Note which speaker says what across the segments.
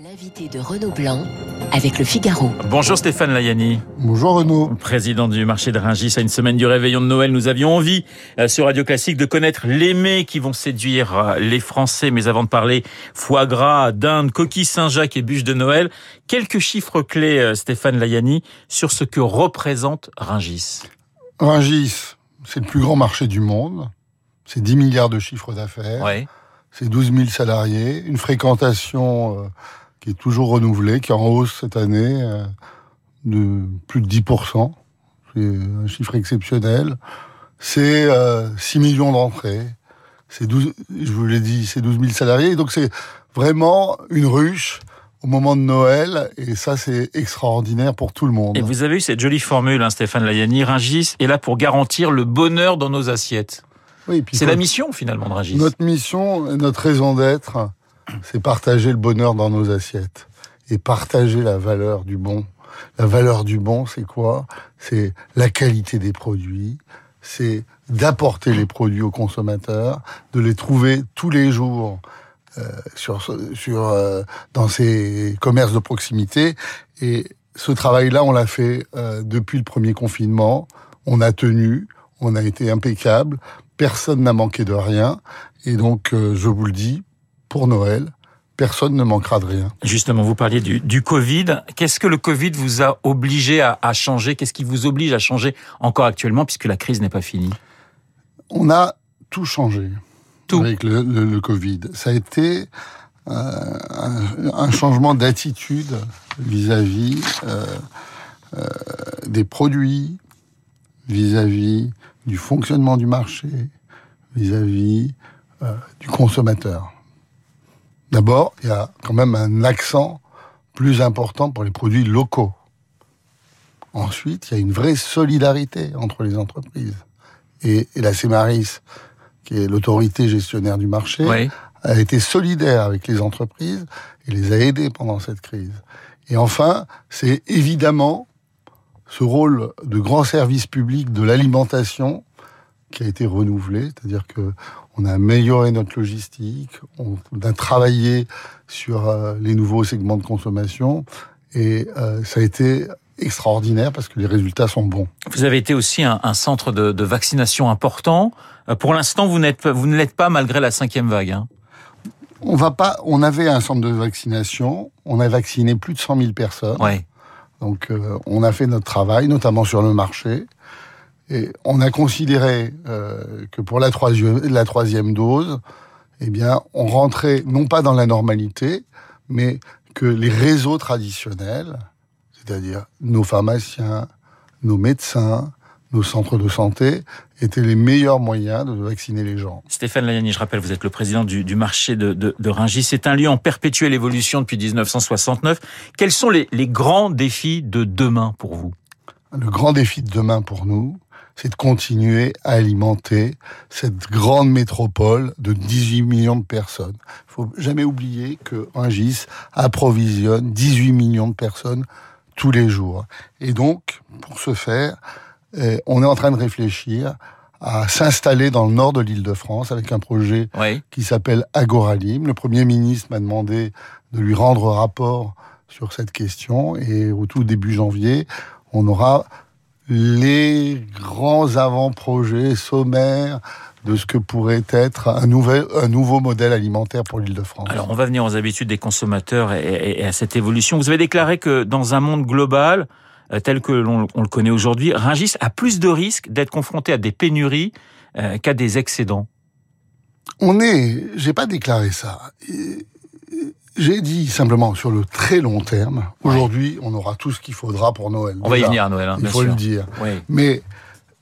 Speaker 1: L'invité de Renaud Blanc avec le Figaro.
Speaker 2: Bonjour Stéphane Layani.
Speaker 3: Bonjour Renaud.
Speaker 2: Président du marché de Rungis, à une semaine du réveillon de Noël, nous avions envie euh, sur Radio Classique de connaître les mets qui vont séduire euh, les Français. Mais avant de parler foie gras, dinde, coquille Saint-Jacques et bûches de Noël, quelques chiffres clés, euh, Stéphane Layani, sur ce que représente Rungis.
Speaker 3: Rungis, c'est le plus grand marché du monde. C'est 10 milliards de chiffres d'affaires.
Speaker 2: Ouais.
Speaker 3: C'est 12 000 salariés, une fréquentation qui est toujours renouvelé, qui est en hausse cette année euh, de plus de 10%. C'est un chiffre exceptionnel. C'est euh, 6 millions d'entrées. C'est 12, je vous l'ai dit, c'est 12 000 salariés. Donc c'est vraiment une ruche au moment de Noël, et ça c'est extraordinaire pour tout le monde.
Speaker 2: Et vous avez eu cette jolie formule, hein, Stéphane Layani, Ringis est là pour garantir le bonheur dans nos assiettes.
Speaker 3: Oui,
Speaker 2: c'est la mission finalement de Ringis.
Speaker 3: Notre mission, notre raison d'être, c'est partager le bonheur dans nos assiettes et partager la valeur du bon. La valeur du bon, c'est quoi? C'est la qualité des produits, c'est d'apporter les produits aux consommateurs, de les trouver tous les jours euh, sur, sur euh, dans ces commerces de proximité. Et ce travail-là, on l'a fait euh, depuis le premier confinement. On a tenu, on a été impeccable. Personne n'a manqué de rien. Et donc, euh, je vous le dis, pour Noël, personne ne manquera de rien.
Speaker 2: Justement, vous parliez du, du Covid. Qu'est-ce que le Covid vous a obligé à, à changer? Qu'est-ce qui vous oblige à changer encore actuellement, puisque la crise n'est pas finie?
Speaker 3: On a tout changé
Speaker 2: tout.
Speaker 3: avec le, le, le, Covid. Ça a été euh, un, un, changement d'attitude vis-à-vis euh, euh, des produits, vis-à-vis du fonctionnement du marché, vis-à-vis du consommateur. D'abord, il y a quand même un accent plus important pour les produits locaux. Ensuite, il y a une vraie solidarité entre les entreprises. Et, et la CEMARIS, qui est l'autorité gestionnaire du marché,
Speaker 2: oui.
Speaker 3: a été solidaire avec les entreprises et les a aidées pendant cette crise. Et enfin, c'est évidemment ce rôle de grand service public de l'alimentation qui a été renouvelé, c'est-à-dire que on a amélioré notre logistique, on a travaillé sur euh, les nouveaux segments de consommation et euh, ça a été extraordinaire parce que les résultats sont bons.
Speaker 2: Vous avez été aussi un, un centre de, de, vaccination important. Euh, pour l'instant, vous ne l'êtes pas malgré la cinquième vague. Hein.
Speaker 3: On va pas. On avait un centre de vaccination. On a vacciné plus de 100 000 personnes.
Speaker 2: Ouais.
Speaker 3: Donc, euh, on a fait notre travail, notamment sur le marché. Et on a considéré euh, que pour la troisième, la troisième dose, eh bien, on rentrait non pas dans la normalité, mais que les réseaux traditionnels, c'est-à-dire nos pharmaciens, nos médecins, nos centres de santé, étaient les meilleurs moyens de vacciner les gens.
Speaker 2: Stéphane Layani, je rappelle, vous êtes le président du, du marché de, de, de Rungis. C'est un lieu en perpétuelle évolution depuis 1969. Quels sont les, les grands défis de demain pour vous?
Speaker 3: Le grand défi de demain pour nous, c'est de continuer à alimenter cette grande métropole de 18 millions de personnes. Il faut jamais oublier que Rungis approvisionne 18 millions de personnes tous les jours. Et donc, pour ce faire, eh, on est en train de réfléchir à s'installer dans le nord de l'île de France avec un projet
Speaker 2: oui.
Speaker 3: qui s'appelle Agoralim. Le Premier ministre m'a demandé de lui rendre rapport sur cette question et au tout début janvier, on aura les grands avant-projets sommaires de ce que pourrait être un, nouvel, un nouveau modèle alimentaire pour l'île de France.
Speaker 2: Alors, on va venir aux habitudes des consommateurs et, à cette évolution. Vous avez déclaré que dans un monde global, euh, tel que l'on le connaît aujourd'hui, Rungis a plus de risques d'être confronté à des pénuries euh, qu'à des excédents.
Speaker 3: On est, j'ai pas déclaré ça. J'ai dit simplement sur le très long terme. Aujourd'hui, on aura tout ce qu'il faudra pour Noël.
Speaker 2: On Déjà, va y venir à Noël, hein,
Speaker 3: il faut
Speaker 2: sûr.
Speaker 3: le dire.
Speaker 2: Oui.
Speaker 3: Mais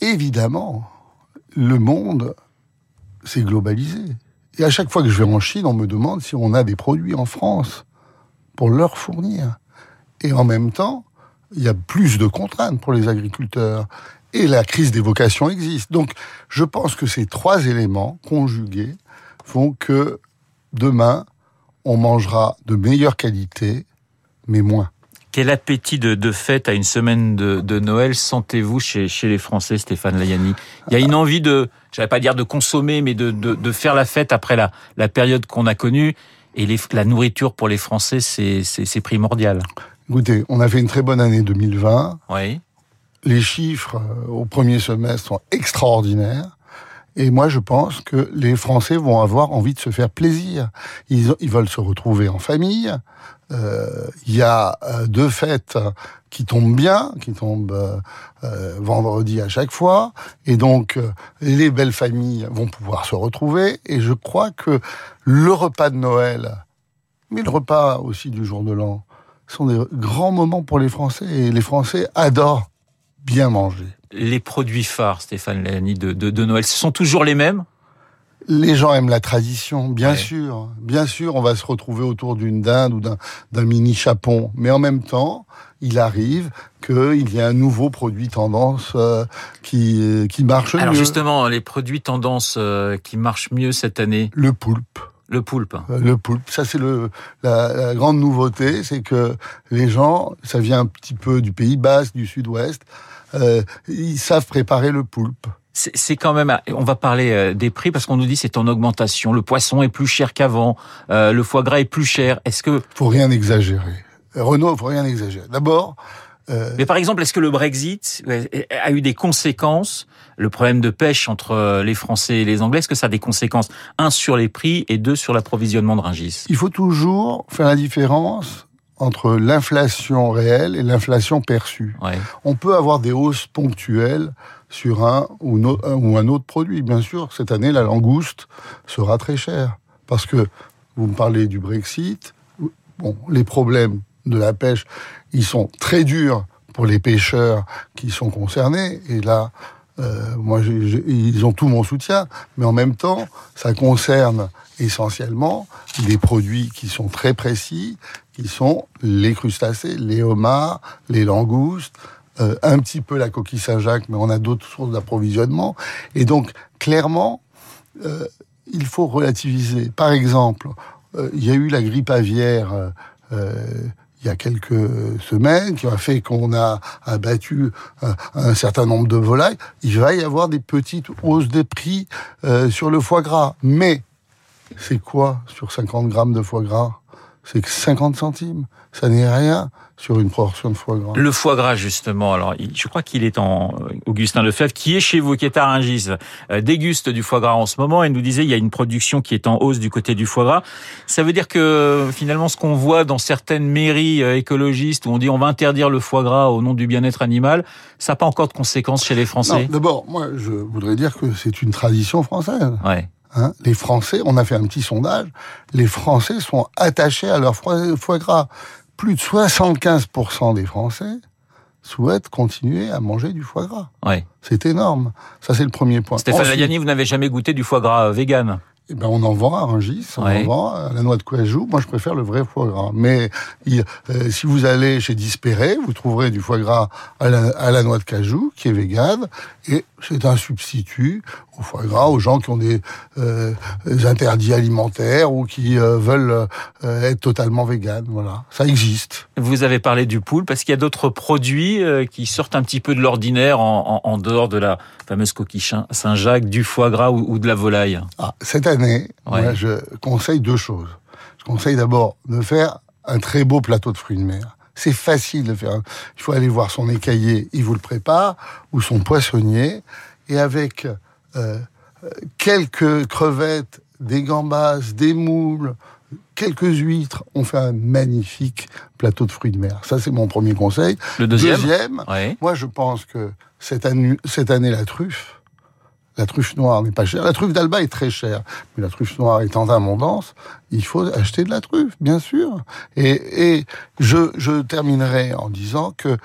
Speaker 3: évidemment, le monde s'est globalisé. Et à chaque fois que je vais en Chine, on me demande si on a des produits en France pour leur fournir. Et en même temps, il y a plus de contraintes pour les agriculteurs. Et la crise des vocations existe. Donc, je pense que ces trois éléments conjugués font que demain, on mangera de meilleure qualité, mais moins.
Speaker 2: Quel appétit de, de fête à une semaine de, de Noël sentez-vous chez, chez les Français, Stéphane Layani Il y a une envie de, je vais pas dire de consommer, mais de, de, faire la fête après la, la période qu'on a connue. Et les, la nourriture pour les Français, c'est primordial.
Speaker 3: Écoutez, on a fait une très bonne année 2020.
Speaker 2: Oui.
Speaker 3: Les chiffres euh, au premier semestre sont extraordinaires. Et moi, je pense que les Français vont avoir envie de se faire plaisir. Ils, veulent se retrouver en famille. Euh, il y a euh, deux fêtes qui tombent bien, qui tombent euh vendredi à chaque fois. Et donc, les belles familles vont pouvoir se retrouver. Et je crois que le repas de Noël, mais le repas aussi du jour de l'an, sont des grands moments pour les Français. Et les Français adorent bien manger.
Speaker 2: Les produits phares, Stéphane Lani, de, de, de Noël, ce sont toujours les mêmes?
Speaker 3: Les gens aiment la tradition, bien sûr. Bien sûr, on va se retrouver autour d'une dinde ou d'un mini chapon. Mais en même temps, il arrive qu'il y ait un nouveau produit tendance euh, qui, euh, qui marche mieux.
Speaker 2: Alors justement, les produits tendance euh, qui marchent mieux cette année?
Speaker 3: Le poulpe.
Speaker 2: Le poulpe.
Speaker 3: Le poulpe. Ça, c'est le la, la, grande nouveauté, c'est que les gens, ça vient un petit peu du Pays Basque, du Sud-Ouest, euh, ils savent préparer le poulpe.
Speaker 2: C'est quand même. On va parler euh, des prix parce qu'on nous dit c'est en augmentation. Le poisson est plus cher qu'avant. Euh, le foie gras est plus cher. Est-ce que
Speaker 3: faut rien exagérer Renault, faut rien exagérer. D'abord.
Speaker 2: Euh... Mais par exemple, est-ce que le Brexit a eu des conséquences Le problème de pêche entre les Français et les Anglais, est-ce que ça a des conséquences Un sur les prix et deux sur l'approvisionnement de Ringis?
Speaker 3: Il faut toujours faire la différence entre l'inflation réelle et l'inflation perçue.
Speaker 2: Ouais.
Speaker 3: On peut avoir des hausses ponctuelles sur un ou, no, un ou, un autre produit. Bien sûr, cette année, la langouste sera très chère. Parce que vous me parlez du Brexit. Bon, les problèmes de la pêche, ils sont très durs pour les pêcheurs qui sont concernés. Et là, euh, moi, ils ont tout mon soutien. Mais en même temps, ça concerne essentiellement des produits qui sont très précis, qui sont les crustacés, les homards, les langoustes, euh, un petit peu la coquille Saint-Jacques, mais on a d'autres sources d'approvisionnement. Et donc, clairement, euh, il faut relativiser. Par exemple, euh, il y a eu la grippe aviaire euh, il y a quelques semaines qui a fait qu'on a abattu un, un, certain nombre de volailles. Il va y avoir des petites hausses de prix euh, sur le foie gras. Mais c'est quoi sur 50 grammes de foie gras? C'est que 50 centimes. Ça n'est rien sur une portion de foie gras.
Speaker 2: Le foie gras, justement. Alors, je crois qu'il est en Augustin Lefebvre, qui est chez vous, qui est à Rungis, euh, déguste du foie gras en ce moment et nous disait il y a une production qui est en hausse du côté du foie gras. Ça veut dire que finalement, ce qu'on voit dans certaines mairies euh, écologistes où on dit on va interdire le foie gras au nom du bien-être animal, ça n'a pas encore de conséquences chez les Français?
Speaker 3: D'abord, moi, je voudrais dire que c'est une tradition française.
Speaker 2: Ouais.
Speaker 3: Hein, les Français, on a fait un petit sondage, les Français sont attachés à leur foie, gras plus de 75% des Français souhaitent continuer à manger du foie gras.
Speaker 2: Ouais.
Speaker 3: C'est énorme. Ça, c'est le premier point.
Speaker 2: Stéphane Ladiani, vous n'avez jamais goûté du foie gras vegan?
Speaker 3: Eh ben, on en vend à Rungis, on ouais. en vend à la noix de cajou. Moi, je préfère le vrai foie gras. Mais il, euh, si vous allez chez Dispéré, vous trouverez du foie gras à la, à la noix de cajou, qui est vegan, et c'est un substitut au foie gras aux gens qui ont des, euh, des interdits alimentaires ou qui euh, veulent euh, être totalement vegan. Voilà, ça existe.
Speaker 2: Vous avez parlé du poule parce qu'il y a d'autres produits qui sortent un petit peu de l'ordinaire en, en, en, dehors de la fameuse coquille Saint-Jacques, du foie gras ou, ou, de la volaille?
Speaker 3: Ah, cette année, ouais. moi, je conseille deux choses. Je conseille d'abord de faire un très beau plateau de fruits de mer. C'est facile de faire. Il faut aller voir son écaillé, il vous le prépare, ou son poissonnier, et avec euh, quelques crevettes, des gambas, des moules, quelques huîtres, on fait un magnifique plateau de fruits de mer. Ça, c'est mon premier conseil.
Speaker 2: Le deuxième,
Speaker 3: deuxième
Speaker 2: ouais.
Speaker 3: moi, je pense que cette année, cette année, la truffe, la truffe noire n'est pas chère. La truffe d'Alba est très chère, mais la truffe noire est en abondance. Il faut acheter de la truffe, bien sûr. Et, et je, je terminerai en disant que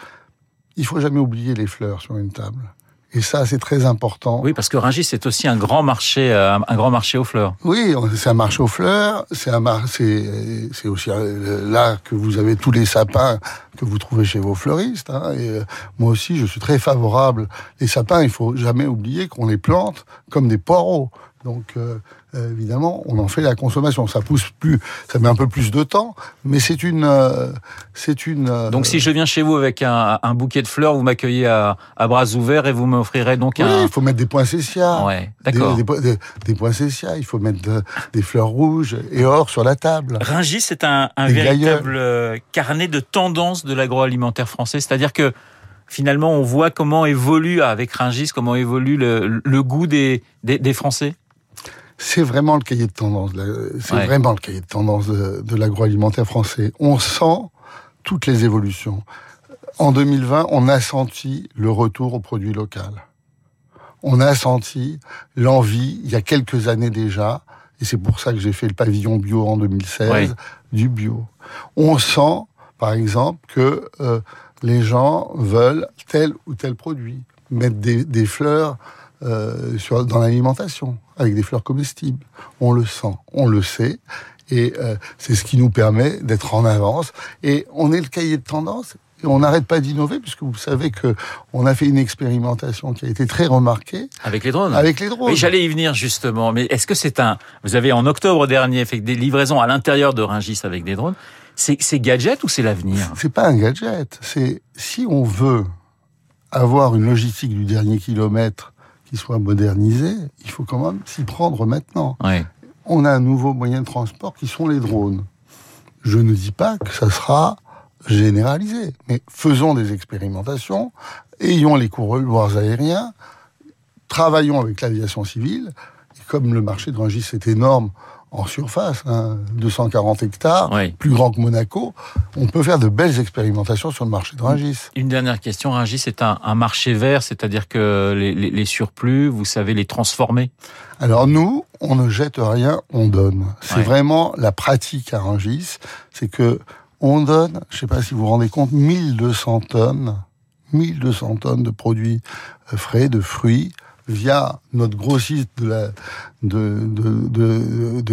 Speaker 3: il faut jamais oublier les fleurs sur une table. Et ça, c'est très important.
Speaker 2: Oui, parce que Rungis, c'est aussi un grand marché, euh, un grand marché aux fleurs.
Speaker 3: Oui, c'est un marché aux fleurs. C'est un mar... c'est, c'est aussi là que vous avez tous les sapins que vous trouvez chez vos fleuristes. Hein. Et euh, moi aussi, je suis très favorable. Les sapins, il faut jamais oublier qu'on les plante comme des poireaux. Donc euh, euh, évidemment, on en fait la consommation. Ça pousse plus, ça met un peu plus de temps, mais c'est une, euh, c'est une. euh,
Speaker 2: Donc si je viens chez vous avec un, un bouquet de fleurs, vous m'accueillez à, à bras ouverts et vous m'offrirez donc
Speaker 3: oui,
Speaker 2: un.
Speaker 3: il faut mettre des poinsettias.
Speaker 2: Ouais,
Speaker 3: Des,
Speaker 2: d'accord.
Speaker 3: des, des- des poinsettias, il faut mettre de- des fleurs rouges et or sur la table.
Speaker 2: Ringis, c'est un, véritable euh, carnet de tendance de l'agroalimentaire français. C'est-à-dire que finalement, on voit comment évolue avec Ringis, comment évolue le, le goût des, des, des Français?
Speaker 3: C'est vraiment le cahier de tendance. C'est
Speaker 2: Ouais.
Speaker 3: vraiment le cahier de tendance de, de l'agroalimentaire français. On sent toutes les évolutions. En 2020, on a senti le retour au produit local. On a senti l'envie, il y a quelques années déjà, et c'est pour ça que j'ai fait le pavillon bio en 2016,
Speaker 2: Ouais.
Speaker 3: du bio. On sent, par exemple, que euh, les gens veulent tel ou tel produit, mettre des, des fleurs euh, sur, dans l'alimentation, avec des fleurs comestibles. On le sent, on le sait, et euh, c'est ce qui nous permet d'être en avance. Et on est le cahier de tendance, et on n'arrête pas d'innover, puisque vous savez que on a fait une expérimentation qui a été très remarquée
Speaker 2: Avec les drones
Speaker 3: avec les drones.
Speaker 2: Oui, j'allais y venir justement. Mais est-ce que c'est un... Vous avez en octobre dernier fait des livraisons à l'intérieur de Ringis avec des drones. C'est c'est gadget ou c'est l'avenir?
Speaker 3: C'est pas un gadget. C'est si on veut avoir une logistique du dernier kilomètre qui soit modernisée, il faut quand même s'y prendre maintenant. On a un nouveau moyen de transport qui sont les drones. Je ne dis pas que ça sera généralisé, mais faisons des expérimentations, ayons les couloirs aériens, travaillons avec l'aviation civile. Et comme le marché de Rungis est énorme en surface, hein, 240 hectares,
Speaker 2: Oui.
Speaker 3: plus grand que Monaco, on peut faire de belles expérimentations sur le marché de Rungis.
Speaker 2: Une dernière question, Ringis, c'est un, un marché vert, c'est-à-dire que les, les- les surplus, vous savez les transformer?
Speaker 3: Alors nous, on ne jette rien, on donne. C'est
Speaker 2: Ouais.
Speaker 3: vraiment la pratique à Rungis, c'est que on donne, je sais pas si vous vous rendez compte, 1200 tonnes, 1200 tonnes de produits euh, frais, de fruits, via notre grossiste de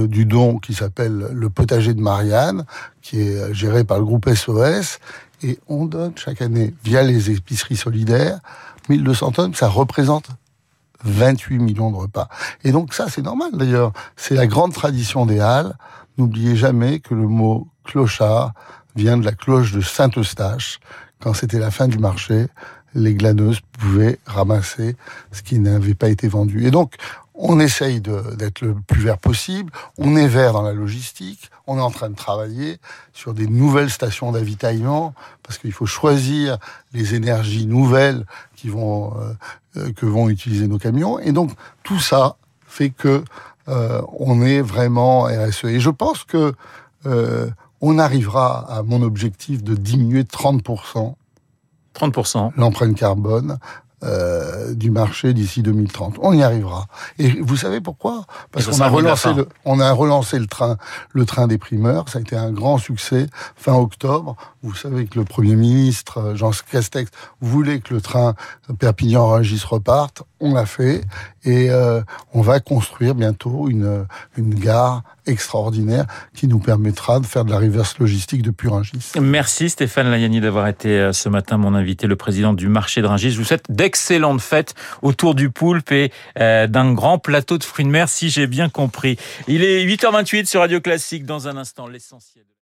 Speaker 3: du don qui s'appelle le potager de Marianne, qui est géré par le groupe SOS, et on donne chaque année, via les épiceries solidaires, 1200 tonnes, ça représente 28 millions de repas. Et donc ça, c'est normal d'ailleurs. C'est la grande tradition des Halles. N'oubliez jamais que le mot clochard vient de la cloche de Saint-Eustache. Quand c'était la fin du marché, les glaneuses pouvaient ramasser ce qui n'avait pas été vendu. Et donc, on essaye d'être le plus vert possible. On est vert dans la logistique. On est en train de travailler sur des nouvelles stations d'avitaillement parce qu'il faut choisir les énergies nouvelles qui vont euh, euh, que vont utiliser nos camions. Et donc tout ça fait que euh, on est vraiment RSE. Et je pense que euh, on arrivera à mon objectif de diminuer de 30%
Speaker 2: 30%.
Speaker 3: l'empreinte carbone euh, du marché d'ici 2030. On y arrivera. Et vous savez pourquoi? Parce qu'on a relancé le, on a relancé le train, le train des primeurs. Ça a été un grand succès fin octobre. Vous savez que le Premier ministre Jean Castex voulait que le train Perpignan-Rungis reparte. On l'a fait et euh, on va construire bientôt une une gare extraordinaire qui nous permettra de faire de la reverse logistique depuis Rungis.
Speaker 2: Merci Stéphane Layani d'avoir été euh, ce matin mon invité, le président du marché de Ringis. Je vous souhaite d'excellentes fêtes autour du poulpe et euh, d'un grand plateau de fruits de mer, si j'ai bien compris. Il est 8h28 sur Radio Classique. Dans un instant, l'essentiel.